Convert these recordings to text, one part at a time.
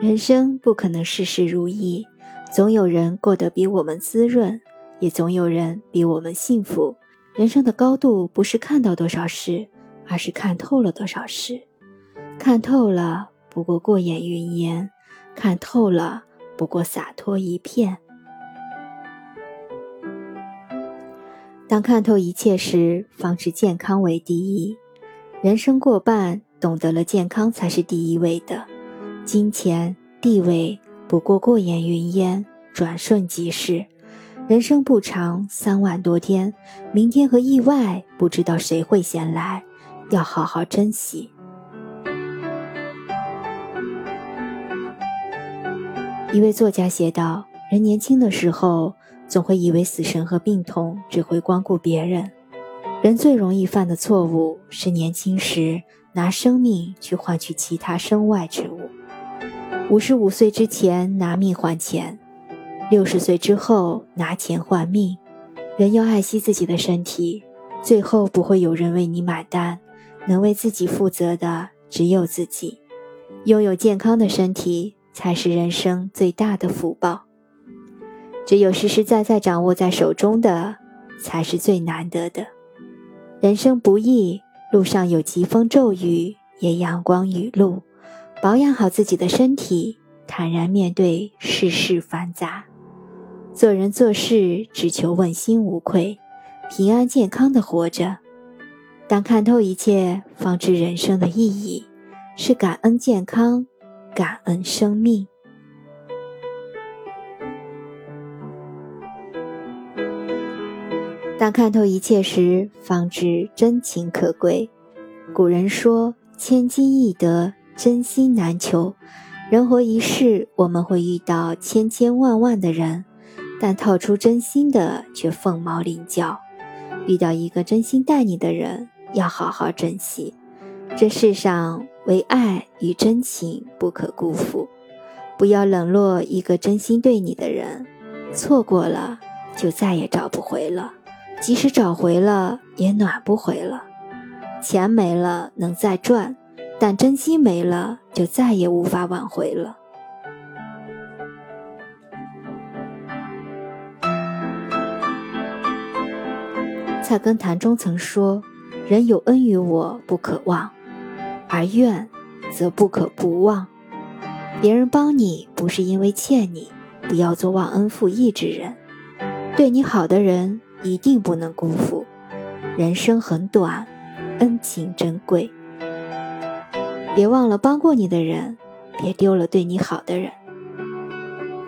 人生不可能事事如意，总有人过得比我们滋润，也总有人比我们幸福。人生的高度不是看到多少事，而是看透了多少事。看透了，不过过眼云烟；看透了，不过洒脱一片。当看透一切时，方知健康为第一。人生过半，懂得了健康才是第一位的。金钱、地位不过过眼云烟，转瞬即逝。人生不长，三万多天，明天和意外不知道谁会先来，要好好珍惜。一位作家写道：“人年轻的时候。”总会以为死神和病痛只会光顾别人。人最容易犯的错误是年轻时拿生命去换取其他身外之物。五十五岁之前拿命换钱，六十岁之后拿钱换命。人要爱惜自己的身体，最后不会有人为你买单。能为自己负责的只有自己。拥有健康的身体才是人生最大的福报。只有实实在在掌握在手中的，才是最难得的。人生不易，路上有疾风骤雨，也阳光雨露。保养好自己的身体，坦然面对世事繁杂。做人做事，只求问心无愧，平安健康的活着。当看透一切，方知人生的意义，是感恩健康，感恩生命。当看透一切时，方知真情可贵。古人说：“千金易得，真心难求。”人活一世，我们会遇到千千万万的人，但套出真心的却凤毛麟角。遇到一个真心待你的人，要好好珍惜。这世上，唯爱与真情不可辜负。不要冷落一个真心对你的人，错过了，就再也找不回了。即使找回了，也暖不回了。钱没了能再赚，但真心没了，就再也无法挽回了。菜根谭中曾说：“人有恩于我，不可忘；而怨，则不可不忘。”别人帮你，不是因为欠你，不要做忘恩负义之人。对你好的人。一定不能辜负。人生很短，恩情珍贵。别忘了帮过你的人，别丢了对你好的人。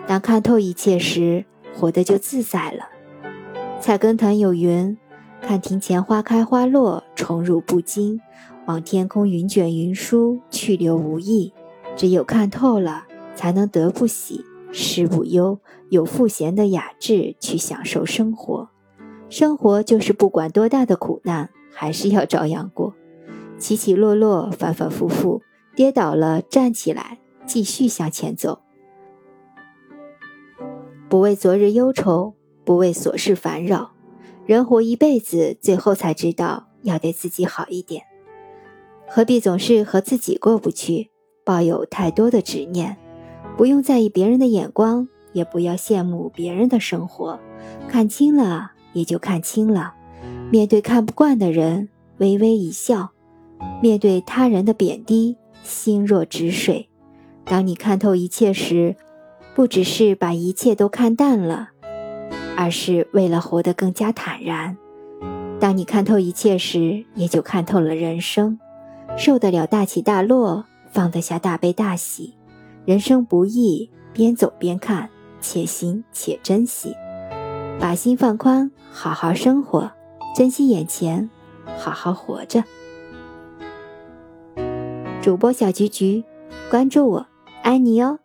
当看透一切时，活得就自在了。菜根谭有云：“看庭前花开花落，宠辱不惊；望天空云卷云舒，去留无意。”只有看透了，才能得不喜，失不忧，有赋闲的雅致去享受生活。生活就是不管多大的苦难，还是要照样过，起起落落，反反复复，跌倒了站起来，继续向前走。不为昨日忧愁，不为琐事烦扰。人活一辈子，最后才知道要对自己好一点。何必总是和自己过不去，抱有太多的执念？不用在意别人的眼光，也不要羡慕别人的生活。看清了。也就看清了，面对看不惯的人，微微一笑；面对他人的贬低，心若止水。当你看透一切时，不只是把一切都看淡了，而是为了活得更加坦然。当你看透一切时，也就看透了人生，受得了大起大落，放得下大悲大喜。人生不易，边走边看，且行且珍惜。把心放宽，好好生活，珍惜眼前，好好活着。主播小菊菊，关注我，爱你哦。